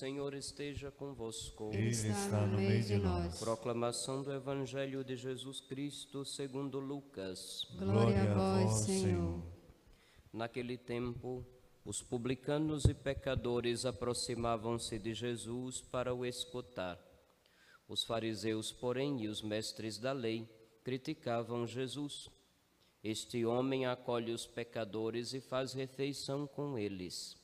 Senhor esteja convosco. Ele está no meio de nós. Proclamação do Evangelho de Jesus Cristo segundo Lucas. Glória a vós, Senhor. Naquele tempo, os publicanos e pecadores aproximavam-se de Jesus para o escutar. Os fariseus, porém, e os mestres da lei criticavam Jesus. Este homem acolhe os pecadores e faz refeição com eles.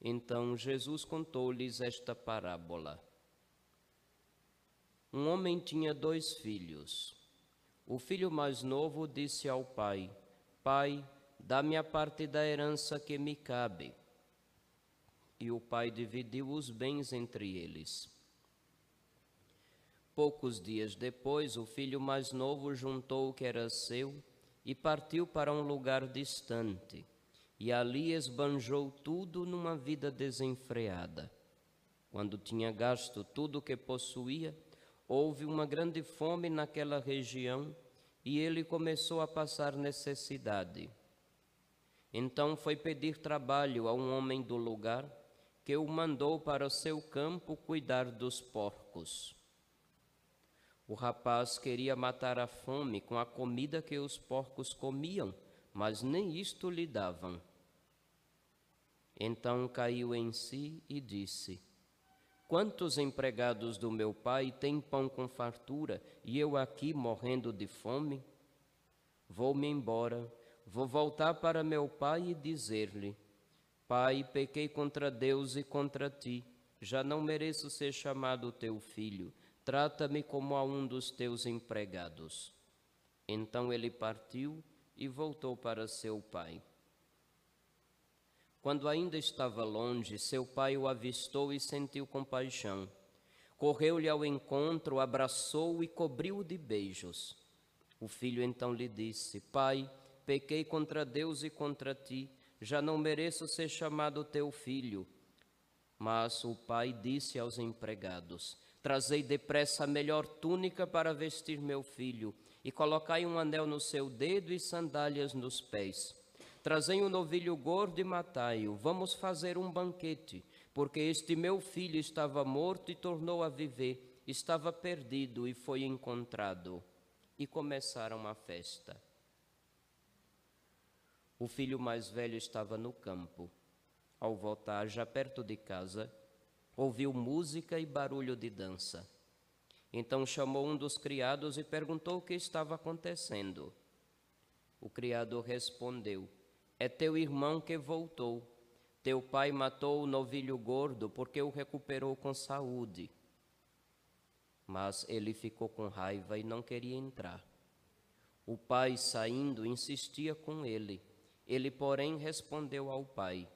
Então Jesus contou-lhes esta parábola. Um homem tinha dois filhos. O filho mais novo disse ao pai: Pai, dá-me a parte da herança que me cabe. E o pai dividiu os bens entre eles. Poucos dias depois, o filho mais novo juntou o que era seu e partiu para um lugar distante e ali esbanjou tudo numa vida desenfreada. Quando tinha gasto tudo o que possuía, houve uma grande fome naquela região e ele começou a passar necessidade. Então foi pedir trabalho a um homem do lugar, que o mandou para o seu campo cuidar dos porcos. O rapaz queria matar a fome com a comida que os porcos comiam mas nem isto lhe davam. Então caiu em si e disse: Quantos empregados do meu pai têm pão com fartura e eu aqui morrendo de fome? Vou-me embora, vou voltar para meu pai e dizer-lhe: Pai, pequei contra Deus e contra ti, já não mereço ser chamado teu filho, trata-me como a um dos teus empregados. Então ele partiu e voltou para seu pai. Quando ainda estava longe, seu pai o avistou e sentiu compaixão. Correu-lhe ao encontro, abraçou-o e cobriu-o de beijos. O filho então lhe disse: Pai, pequei contra Deus e contra ti, já não mereço ser chamado teu filho. Mas o pai disse aos empregados: Trazei depressa a melhor túnica para vestir meu filho e colocai um anel no seu dedo e sandálias nos pés. Trazei um novilho gordo e matai-o. Vamos fazer um banquete, porque este meu filho estava morto e tornou a viver, estava perdido e foi encontrado. E começaram a festa. O filho mais velho estava no campo. Ao voltar, já perto de casa, ouviu música e barulho de dança. Então chamou um dos criados e perguntou o que estava acontecendo. O criado respondeu: É teu irmão que voltou. Teu pai matou o novilho gordo porque o recuperou com saúde. Mas ele ficou com raiva e não queria entrar. O pai, saindo, insistia com ele. Ele, porém, respondeu ao pai: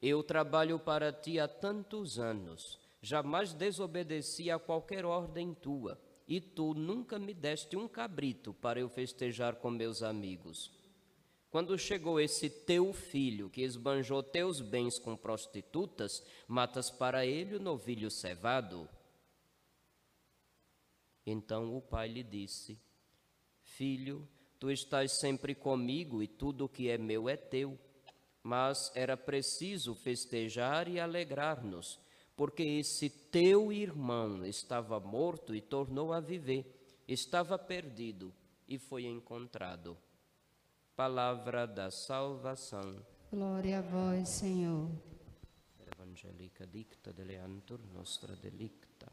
Eu trabalho para ti há tantos anos jamais desobedeci a qualquer ordem tua, e tu nunca me deste um cabrito para eu festejar com meus amigos. Quando chegou esse teu filho que esbanjou teus bens com prostitutas, matas para ele o novilho cevado. Então o pai lhe disse: Filho, tu estás sempre comigo e tudo o que é meu é teu. Mas era preciso festejar e alegrar-nos porque esse teu irmão estava morto e tornou a viver, estava perdido e foi encontrado. Palavra da salvação. Glória a vós, Senhor. Evangelica dicta deleantur nostra delicta.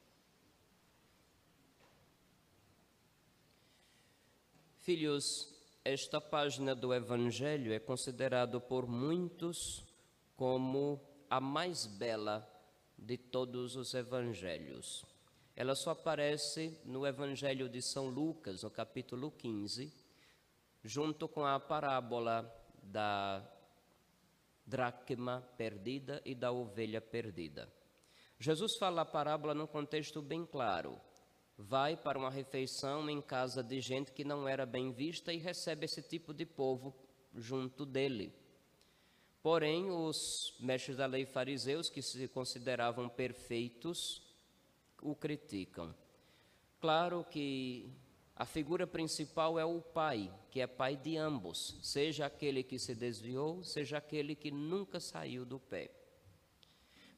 Filhos, esta página do Evangelho é considerado por muitos como a mais bela de todos os evangelhos. Ela só aparece no Evangelho de São Lucas, no capítulo 15, junto com a parábola da dracma perdida e da ovelha perdida. Jesus fala a parábola num contexto bem claro. Vai para uma refeição em casa de gente que não era bem vista e recebe esse tipo de povo junto dele. Porém, os mestres da lei fariseus, que se consideravam perfeitos, o criticam. Claro que a figura principal é o pai, que é pai de ambos, seja aquele que se desviou, seja aquele que nunca saiu do pé.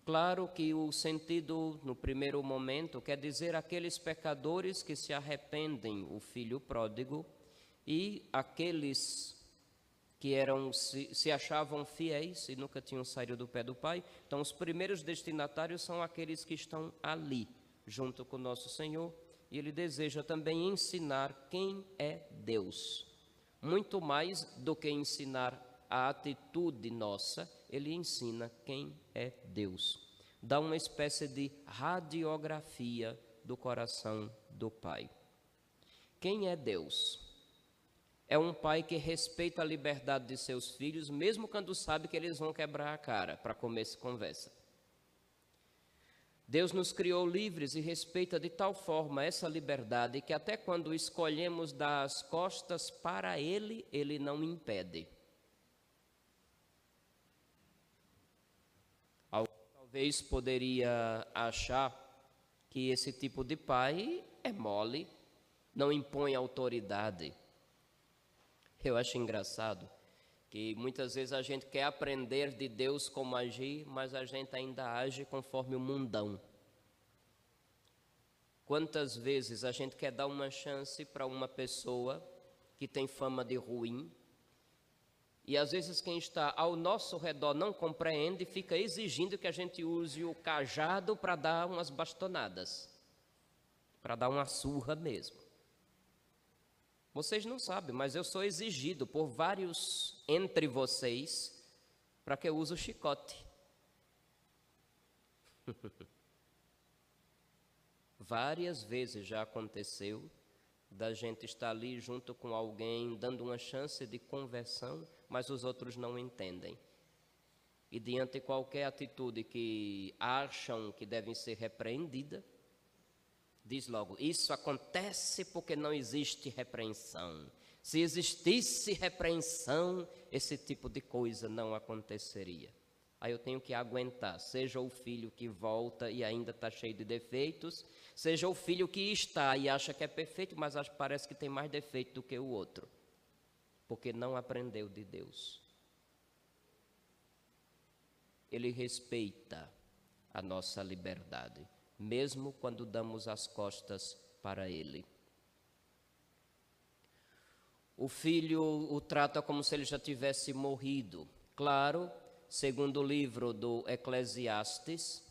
Claro que o sentido, no primeiro momento, quer dizer aqueles pecadores que se arrependem, o filho pródigo, e aqueles que eram se, se, achavam fiéis e nunca tinham saído do pé do Pai. Então, os primeiros destinatários são aqueles que estão ali, junto com nosso Senhor, e Ele deseja também ensinar quem é Deus. Muito mais do que ensinar a atitude nossa, ele ensina quem é Deus. Dá uma espécie de radiografia do coração do Pai. Quem é Deus? É um pai que respeita a liberdade de seus filhos, mesmo quando sabe que eles vão quebrar a cara para começar conversa. Deus nos criou livres e respeita de tal forma essa liberdade que até quando escolhemos dar as costas para Ele, Ele não impede. talvez poderia achar que esse tipo de pai é mole, não impõe autoridade. Eu acho engraçado que muitas vezes a gente quer aprender de Deus como agir, mas a gente ainda age conforme o mundão. Quantas vezes a gente quer dar uma chance para uma pessoa que tem fama de ruim, e às vezes quem está ao nosso redor não compreende e fica exigindo que a gente use o cajado para dar umas bastonadas, para dar uma surra mesmo. Vocês não sabem, mas eu sou exigido por vários entre vocês para que eu use o chicote. Várias vezes já aconteceu da gente estar ali junto com alguém, dando uma chance de conversão, mas os outros não entendem. E diante de qualquer atitude que acham que devem ser repreendida, diz logo: Isso acontece porque não existe repreensão. Se existisse repreensão, esse tipo de coisa não aconteceria. Aí eu tenho que aguentar, seja o filho que volta e ainda está cheio de defeitos, seja o filho que está e acha que é perfeito, mas parece que tem mais defeito do que o outro porque não aprendeu de Deus. Ele respeita a nossa liberdade, mesmo quando damos as costas para Ele. O filho o trata como se ele já tivesse morrido. Claro, segundo o livro do Eclesiastes,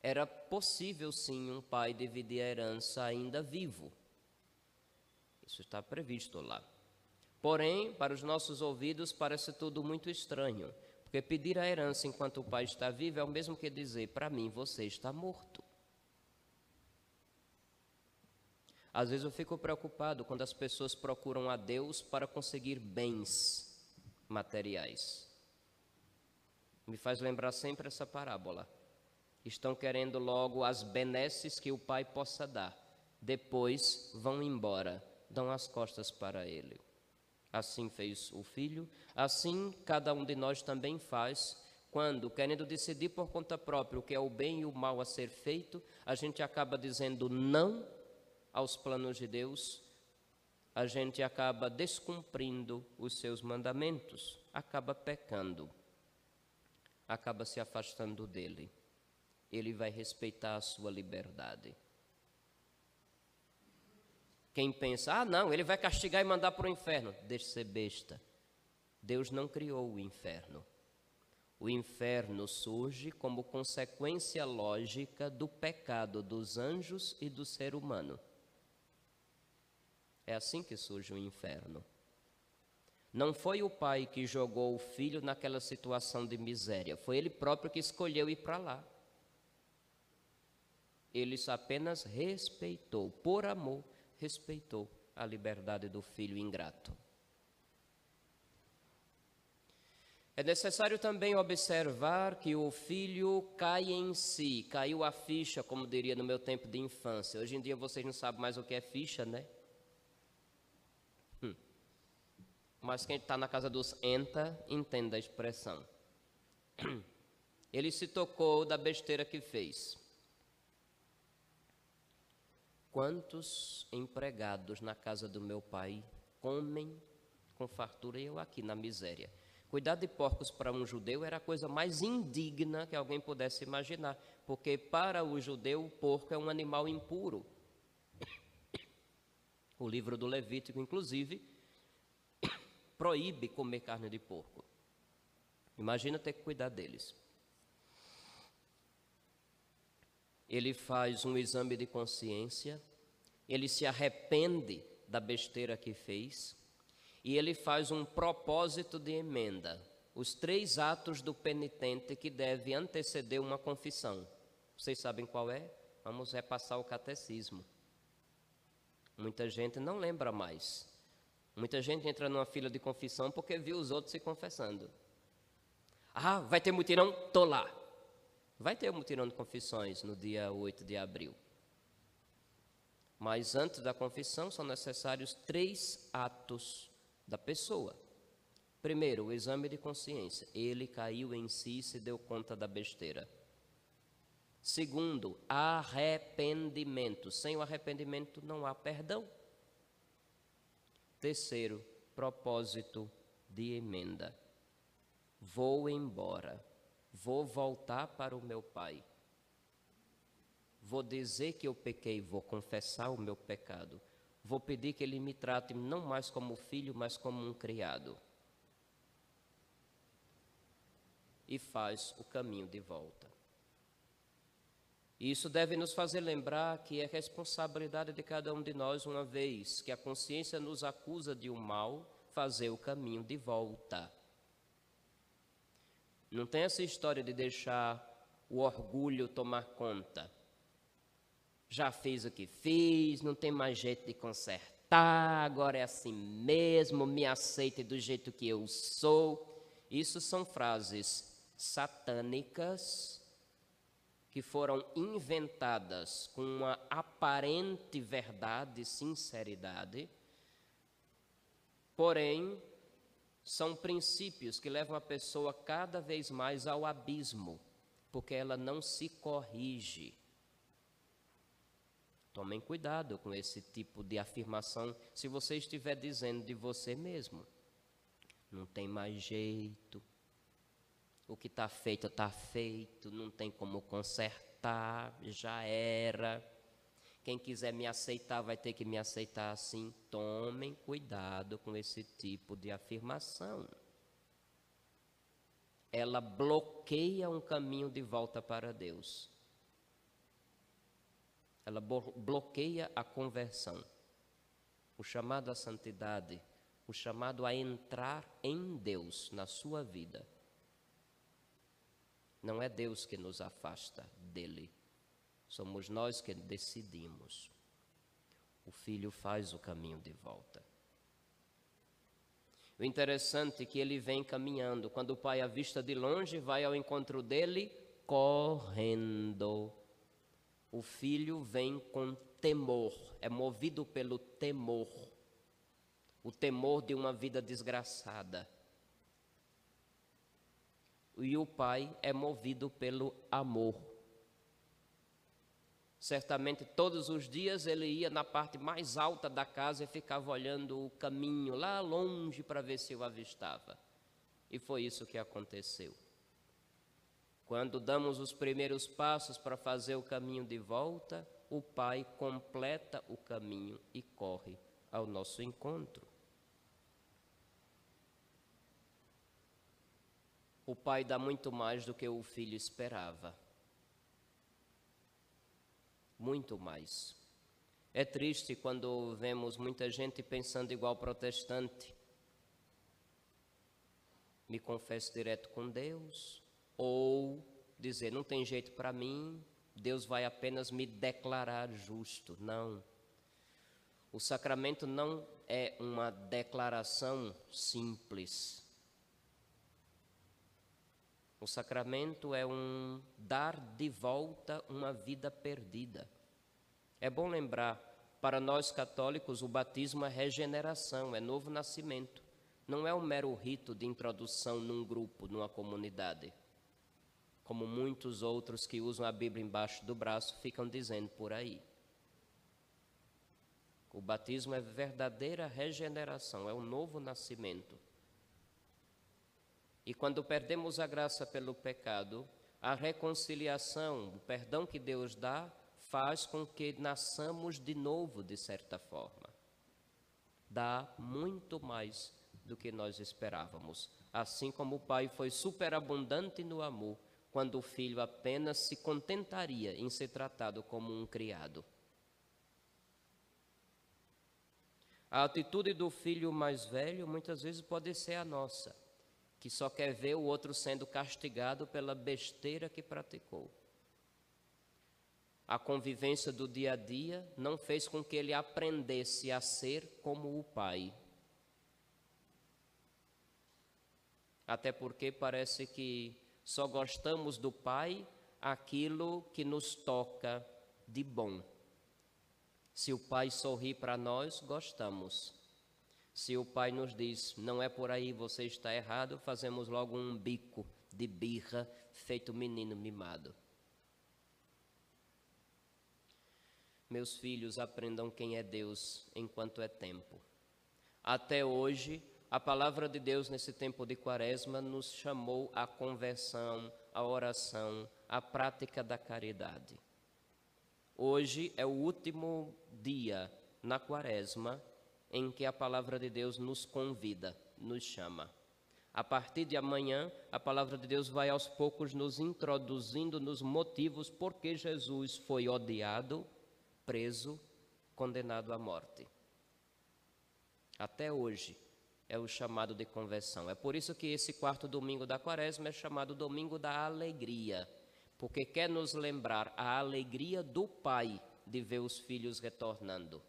era possível sim um pai dividir a herança ainda vivo. Isso está previsto lá. Porém, para os nossos ouvidos parece tudo muito estranho, porque pedir a herança enquanto o pai está vivo é o mesmo que dizer: para mim você está morto. Às vezes eu fico preocupado quando as pessoas procuram a Deus para conseguir bens materiais. Me faz lembrar sempre essa parábola. Estão querendo logo as benesses que o pai possa dar. Depois vão embora, dão as costas para ele. Assim fez o filho, assim cada um de nós também faz, quando, querendo decidir por conta própria o que é o bem e o mal a ser feito, a gente acaba dizendo não aos planos de Deus, a gente acaba descumprindo os seus mandamentos, acaba pecando, acaba se afastando dele. Ele vai respeitar a sua liberdade. Quem pensa, ah, não, ele vai castigar e mandar para o inferno. Deixe ser besta. Deus não criou o inferno. O inferno surge como consequência lógica do pecado dos anjos e do ser humano. É assim que surge o inferno. Não foi o pai que jogou o filho naquela situação de miséria, foi ele próprio que escolheu ir para lá. Ele apenas respeitou, por amor, respeitou a liberdade do filho ingrato. É necessário também observar que o filho cai em si, caiu a ficha, como diria no meu tempo de infância. Hoje em dia vocês não sabem mais o que é ficha, né? Hum. Mas quem está na casa dos enta entende a expressão. Ele se tocou da besteira que fez. Quantos empregados na casa do meu pai comem com fartura e eu aqui na miséria? Cuidar de porcos para um judeu era a coisa mais indigna que alguém pudesse imaginar, porque para o judeu o porco é um animal impuro. O livro do Levítico, inclusive, proíbe comer carne de porco. Imagina ter que cuidar deles. Ele faz um exame de consciência, ele se arrepende da besteira que fez e ele faz um propósito de emenda. Os três atos do penitente que deve anteceder uma confissão. Vocês sabem qual é? Vamos repassar o catecismo. Muita gente não lembra mais. Muita gente entra numa fila de confissão porque viu os outros se confessando. Ah, vai ter mutirão? Tô lá. Vai ter um mutirão de confissões no dia 8 de abril. Mas antes da confissão são necessários três atos da pessoa. Primeiro, o exame de consciência. Ele caiu em si e se deu conta da besteira. Segundo, arrependimento. Sem o arrependimento não há perdão. Terceiro, propósito de emenda. Vou embora, vou voltar para o meu pai. Vou dizer que eu pequei, vou confessar o meu pecado. Vou pedir que ele me trate não mais como filho, mas como um criado. E faz o caminho de volta. Isso deve nos fazer lembrar que é responsabilidade de cada um de nós, uma vez que a consciência nos acusa de um mal, fazer o caminho de volta. Não tem essa história de deixar o orgulho tomar conta. Já fiz o que fiz, não tem mais jeito de consertar, agora é assim mesmo, me aceite do jeito que eu sou. Isso são frases satânicas que foram inventadas com uma aparente verdade e sinceridade, porém, são princípios que levam a pessoa cada vez mais ao abismo, porque ela não se corrige. Tomem cuidado com esse tipo de afirmação se você estiver dizendo de você mesmo. Não tem mais jeito o que está feito, está feito, não tem como consertar, já era. Quem quiser me aceitar vai ter que me aceitar assim. Tomem cuidado com esse tipo de afirmação. Ela bloqueia um caminho de volta para Deus. Ela bloqueia a conversão. O chamado à santidade, o chamado a entrar em Deus na sua vida não é Deus que nos afasta dele, somos nós que decidimos. O filho faz o caminho de volta. O interessante é que ele vem caminhando. Quando o pai avista de longe, vai ao encontro dele correndo. O filho vem com temor, é movido pelo temor. O temor de uma vida desgraçada e o pai é movido pelo amor. Certamente todos os dias ele ia na parte mais alta da casa e ficava olhando o caminho lá longe para ver se o avistava. E foi isso que aconteceu. Quando damos os primeiros passos para fazer o caminho de volta, o pai completa o caminho e corre ao nosso encontro. O pai dá muito mais do que o filho esperava. Muito mais. É triste quando vemos muita gente pensando igual protestante. Me confesso direto com Deus, ou dizer, não tem jeito para mim, Deus vai apenas me declarar justo. Não. O sacramento não é uma declaração simples o sacramento é um dar de volta uma vida perdida. É bom lembrar, para nós católicos, o batismo é regeneração, é novo nascimento. Não é um mero rito de introdução num grupo, numa comunidade. Como muitos outros que usam a Bíblia embaixo do braço ficam dizendo por aí. O batismo é verdadeira regeneração, é um novo nascimento. E quando perdemos a graça pelo pecado, a reconciliação, o perdão que Deus dá, faz com que nasçamos de novo, de certa forma. Dá muito mais do que nós esperávamos. Assim como o pai foi superabundante no amor, quando o filho apenas se contentaria em ser tratado como um criado. A atitude do filho mais velho muitas vezes pode ser a nossa, que só quer ver o outro sendo castigado pela besteira que praticou. A convivência do dia a dia não fez com que ele aprendesse a ser como o pai. Até porque parece que só gostamos do pai aquilo que nos toca de bom. Se o pai sorri para nós, gostamos. Se o pai nos diz, não é por aí, você está errado, fazemos logo um bico de birra feito menino mimado. Meus filhos, aprendam quem é Deus enquanto é tempo. Até hoje, a palavra de Deus nesse tempo de quaresma nos chamou à conversão, à oração, à prática da caridade. Hoje é o último dia na quaresma em que a palavra de Deus nos convida, nos chama. A partir de amanhã, a palavra de Deus vai aos poucos nos introduzindo nos motivos por que Jesus foi odiado preso, condenado à morte. Até hoje é o chamado de conversão. É por isso que esse quarto domingo da quaresma é chamado domingo da alegria, porque quer nos lembrar a alegria do Pai de ver os filhos retornando.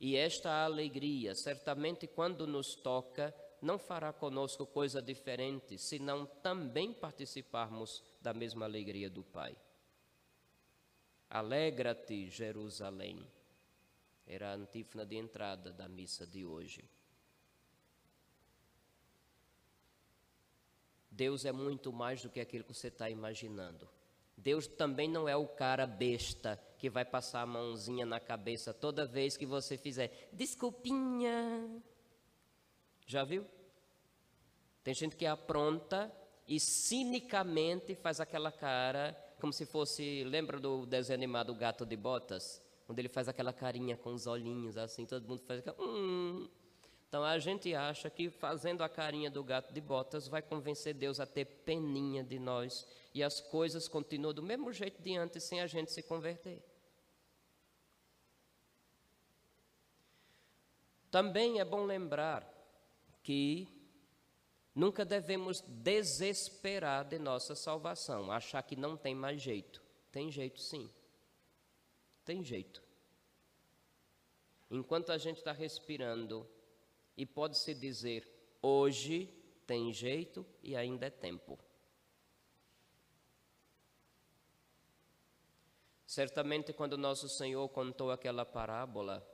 E esta alegria, certamente quando nos toca, não fará conosco coisa diferente, senão também participarmos da mesma alegria do Pai. Alegra-te, Jerusalém. Era a antífona de entrada da missa de hoje. Deus é muito mais do que aquilo que você está imaginando. Deus também não é o cara besta que vai passar a mãozinha na cabeça toda vez que você fizer desculpinha. Já viu? Tem gente que apronta e cinicamente faz aquela cara como se fosse, lembra do desenho animado Gato de Botas? Onde ele faz aquela carinha com os olhinhos assim, todo mundo faz aquela, hum. Então a gente acha que fazendo a carinha do gato de botas vai convencer Deus a ter peninha de nós e as coisas continuam do mesmo jeito de antes sem a gente se converter. Também é bom lembrar que Nunca devemos desesperar de nossa salvação, achar que não tem mais jeito. Tem jeito sim. Tem jeito. Enquanto a gente está respirando, e pode-se dizer, hoje tem jeito e ainda é tempo. Certamente, quando nosso Senhor contou aquela parábola,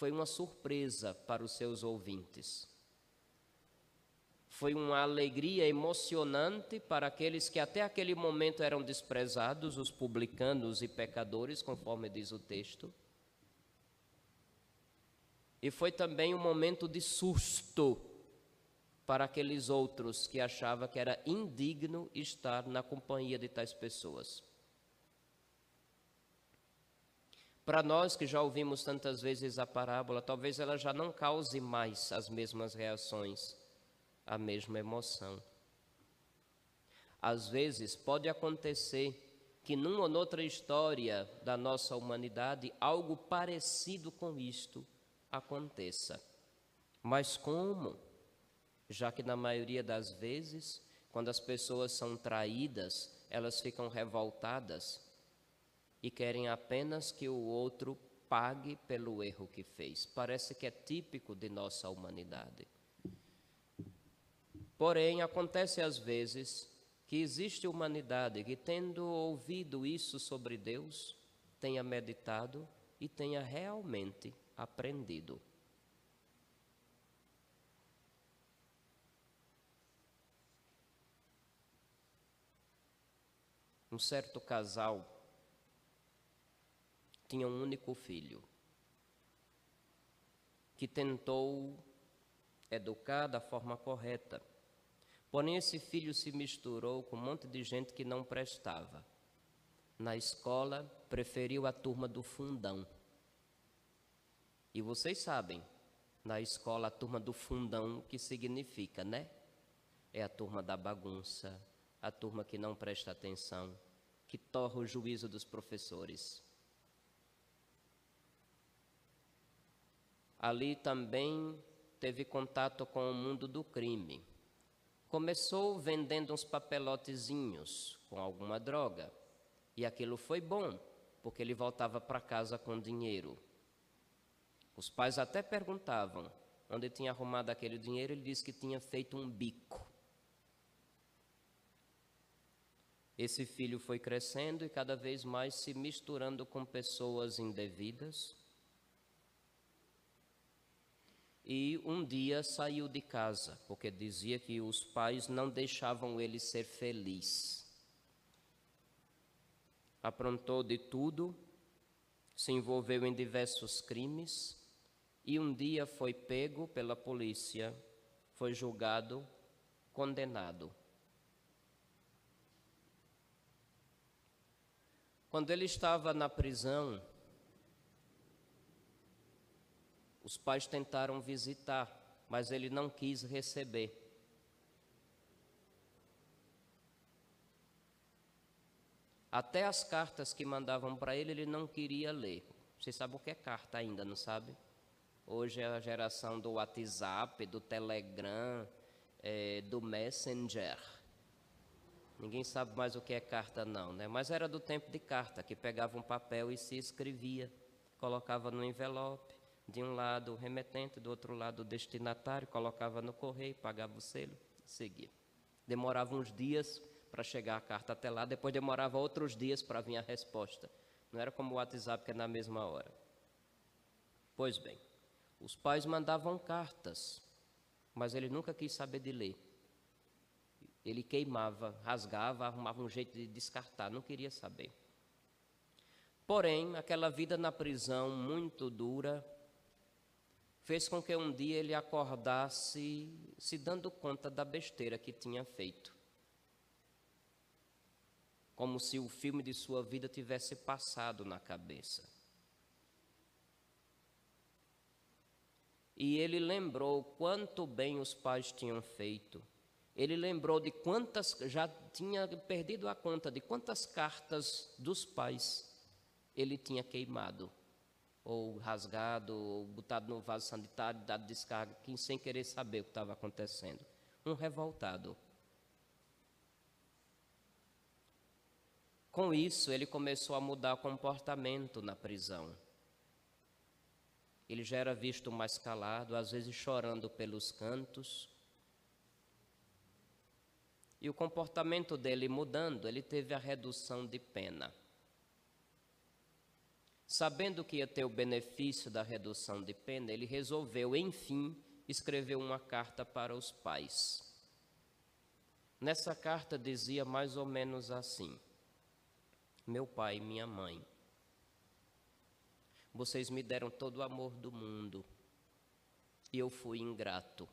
foi uma surpresa para os seus ouvintes. Foi uma alegria emocionante para aqueles que até aquele momento eram desprezados, os publicanos e pecadores, conforme diz o texto. E foi também um momento de susto para aqueles outros que achavam que era indigno estar na companhia de tais pessoas. Para nós que já ouvimos tantas vezes a parábola, talvez ela já não cause mais as mesmas reações a mesma emoção. Às vezes pode acontecer que numa ou noutra história da nossa humanidade algo parecido com isto aconteça. Mas como? Já que na maioria das vezes, quando as pessoas são traídas, elas ficam revoltadas e querem apenas que o outro pague pelo erro que fez. Parece que é típico de nossa humanidade. Porém, acontece às vezes que existe humanidade que, tendo ouvido isso sobre Deus, tenha meditado e tenha realmente aprendido. Um certo casal tinha um único filho que tentou educar da forma correta Porém, esse filho se misturou com um monte de gente que não prestava. Na escola, preferiu a turma do fundão. E vocês sabem, na escola, a turma do fundão, o que significa, né? É a turma da bagunça, a turma que não presta atenção, que torra o juízo dos professores. Ali também teve contato com o mundo do crime. Começou vendendo uns papelotezinhos com alguma droga. E aquilo foi bom, porque ele voltava para casa com dinheiro. Os pais até perguntavam onde tinha arrumado aquele dinheiro, ele disse que tinha feito um bico. Esse filho foi crescendo e cada vez mais se misturando com pessoas indevidas, e um dia saiu de casa, porque dizia que os pais não deixavam ele ser feliz. Aprontou de tudo, se envolveu em diversos crimes e um dia foi pego pela polícia, foi julgado, condenado. Quando ele estava na prisão, Os pais tentaram visitar, mas ele não quis receber. Até as cartas que mandavam para ele, ele não queria ler. Você sabe o que é carta ainda, não sabe? Hoje é a geração do WhatsApp, do Telegram, é, do Messenger. Ninguém sabe mais o que é carta, não, né? Mas era do tempo de carta, que pegava um papel e se escrevia, colocava no envelope de um lado o remetente, do outro lado o destinatário, colocava no correio, pagava o selo seguia. Demorava uns dias para chegar a carta até lá, depois demorava outros dias para vir a resposta. Não era como o WhatsApp que é na mesma hora. Pois bem, os pais mandavam cartas, mas ele nunca quis saber de ler. Ele queimava, rasgava, arrumava um jeito de descartar, não queria saber. Porém, aquela vida na prisão muito dura, fez com que um dia ele acordasse se dando conta da besteira que tinha feito. Como se o filme de sua vida tivesse passado na cabeça. E ele lembrou quanto bem os pais tinham feito. Ele lembrou de quantas, já tinha perdido a conta de quantas cartas dos pais ele tinha queimado ou rasgado, ou botado no vaso sanitário, dado descarga, sem querer saber o que estava acontecendo. Um revoltado. Com isso, ele começou a mudar o comportamento na prisão. Ele já era visto mais calado, às vezes chorando pelos cantos. E o comportamento dele mudando, ele teve a redução de pena. Sabendo que ia ter o benefício da redução de pena, ele resolveu, enfim, escrever uma carta para os pais. Nessa carta dizia mais ou menos assim: Meu pai e minha mãe, vocês me deram todo o amor do mundo e eu fui ingrato.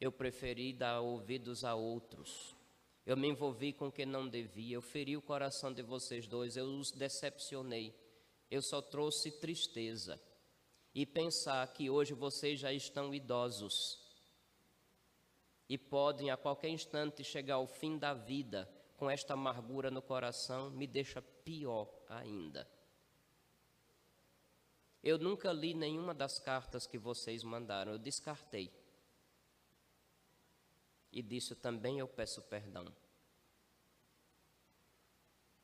Eu preferi dar ouvidos a outros eu me envolvi com quem não devia, eu feri o coração de vocês dois, eu os decepcionei. Eu só trouxe tristeza. E pensar que hoje vocês já estão idosos e podem a qualquer instante chegar ao fim da vida com esta amargura no coração, me deixa pior ainda. Eu nunca li nenhuma das cartas que vocês mandaram, eu descartei e disso também eu peço perdão.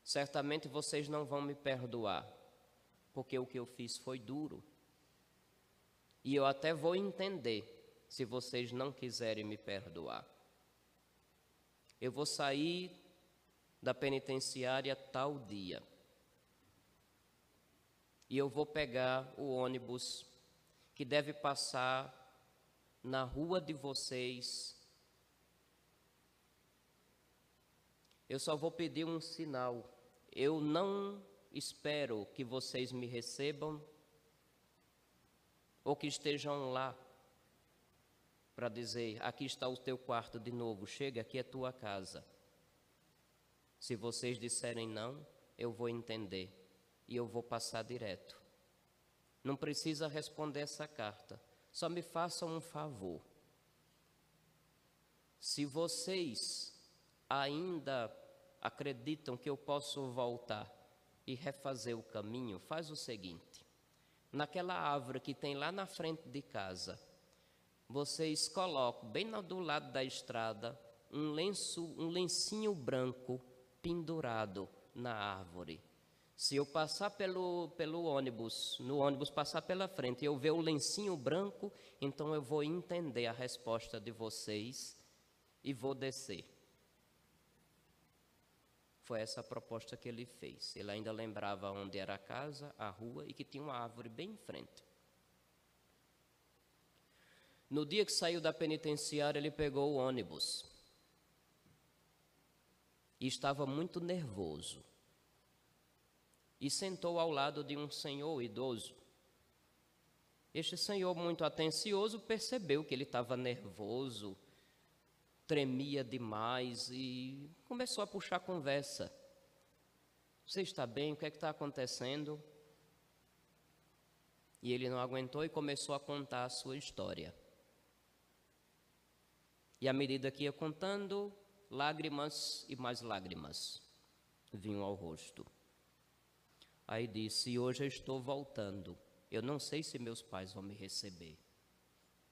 Certamente vocês não vão me perdoar, porque o que eu fiz foi duro. E eu até vou entender se vocês não quiserem me perdoar. Eu vou sair da penitenciária tal dia. E eu vou pegar o ônibus que deve passar na rua de vocês Eu só vou pedir um sinal. Eu não espero que vocês me recebam ou que estejam lá. para dizer: aqui está o teu quarto de novo, chega, aqui é tua casa. Se vocês disserem não, eu vou entender e eu vou passar direto. Não precisa responder essa carta, só me façam um favor. Se vocês ainda acreditam que eu posso voltar e refazer o caminho, faz o seguinte: naquela árvore que tem lá na frente de casa, vocês colocam bem do lado da estrada um lenço, um lencinho branco pendurado na árvore. Se eu passar pelo, pelo ônibus, no ônibus passar pela frente e eu ver o lencinho branco, então eu vou entender a resposta de vocês e vou descer. Foi essa a proposta que ele fez. Ele ainda lembrava onde era a casa, a rua e que tinha uma árvore bem em frente. No dia que saiu da penitenciária, ele pegou o ônibus. E estava muito nervoso. E sentou ao lado de um senhor idoso. Este senhor, muito atencioso, percebeu que ele estava nervoso, tremia demais e começou a puxar conversa. Você está bem? O que é que está acontecendo? E ele não aguentou e começou a contar a sua história. E à medida que ia contando, lágrimas e mais lágrimas vinham ao rosto. Aí disse: Hoje eu estou voltando. Eu não sei se meus pais vão me receber,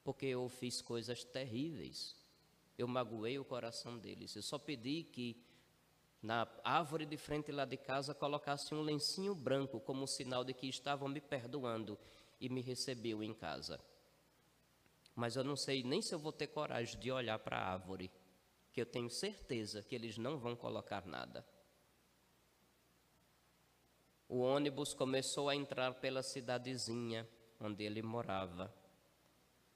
porque eu fiz coisas terríveis. Eu magoei o coração deles. Eu só pedi que na árvore de frente lá de casa colocasse um lencinho branco como sinal de que estavam me perdoando e me recebeu em casa mas eu não sei nem se eu vou ter coragem de olhar para a árvore, que eu tenho certeza que eles não vão colocar nada. O ônibus começou a entrar pela cidadezinha onde ele morava.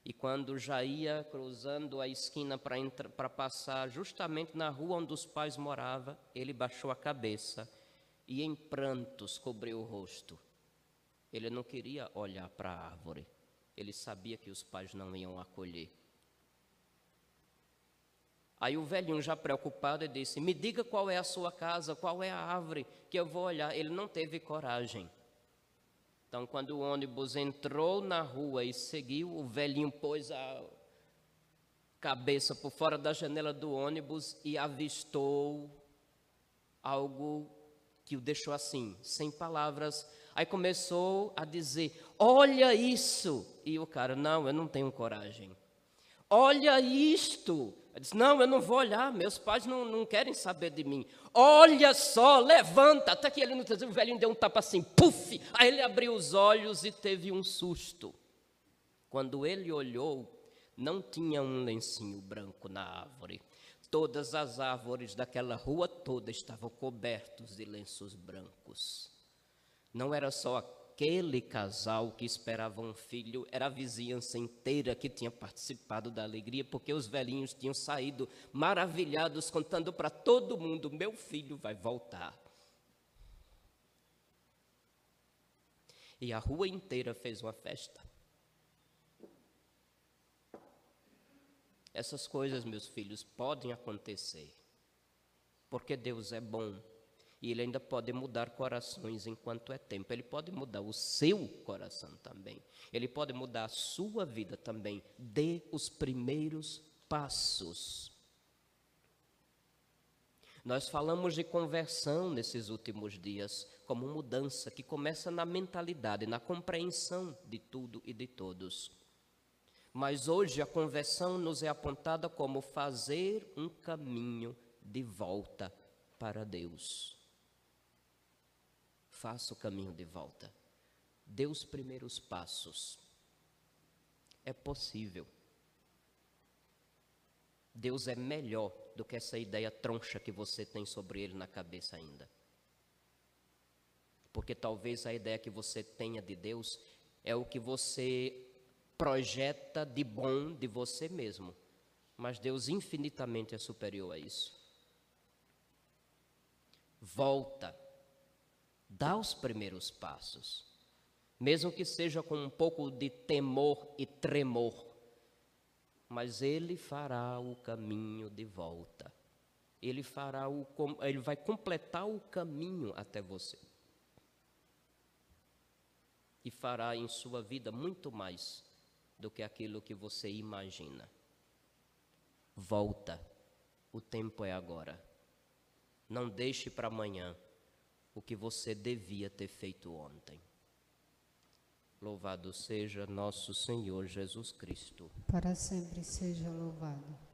E quando já ia cruzando a esquina para passar justamente na rua onde os pais moravam, ele baixou a cabeça e em prantos cobriu o rosto. Ele não queria olhar para a árvore. Ele sabia que os pais não iam acolher. Aí o velhinho, já preocupado, disse: Me diga qual é a sua casa, qual é a árvore, que eu vou olhar. Ele não teve coragem. Então, quando o ônibus entrou na rua e seguiu, o velhinho pôs a cabeça por fora da janela do ônibus e avistou algo que o deixou assim, sem palavras. Aí começou a dizer: Olha isso! E o cara, não, eu não tenho coragem. Olha isto! Eu disse, não, eu não vou olhar, meus pais não, não querem saber de mim. Olha só, levanta. Até que ele não o velhinho deu um tapa assim, puf! Aí ele abriu os olhos e teve um susto. Quando ele olhou, não tinha um lencinho branco na árvore. Todas as árvores daquela rua toda estavam cobertas de lenços brancos. Não era só aquele casal que esperava um filho, era a vizinhança inteira que tinha participado da alegria, porque os velhinhos tinham saído maravilhados, contando para todo mundo: meu filho vai voltar. E a rua inteira fez uma festa. Essas coisas, meus filhos, podem acontecer, porque Deus é bom e ele ainda pode mudar corações enquanto é tempo. Ele pode mudar o seu coração também. Ele pode mudar a sua vida também. Dê os primeiros passos. Nós falamos de conversão nesses últimos dias, como mudança que começa na mentalidade, na compreensão de tudo e de todos. Mas hoje a conversão nos é apontada como fazer um caminho de volta para Deus faça o caminho de volta. Dê os primeiros passos. É possível. Deus é melhor do que essa ideia troncha que você tem sobre Ele na cabeça ainda. Porque talvez a ideia que você tenha de Deus é o que você projeta de bom de você mesmo. Mas Deus infinitamente é superior a isso. Volta dá os primeiros passos, mesmo que seja com um pouco de temor e tremor, mas ele fará o caminho de volta. Ele fará o ele vai completar o caminho até você. E fará em sua vida muito mais do que aquilo que você imagina. Volta. O tempo é agora. Não deixe para amanhã o que você devia ter feito ontem. Louvado seja nosso Senhor Jesus Cristo. Para sempre seja louvado.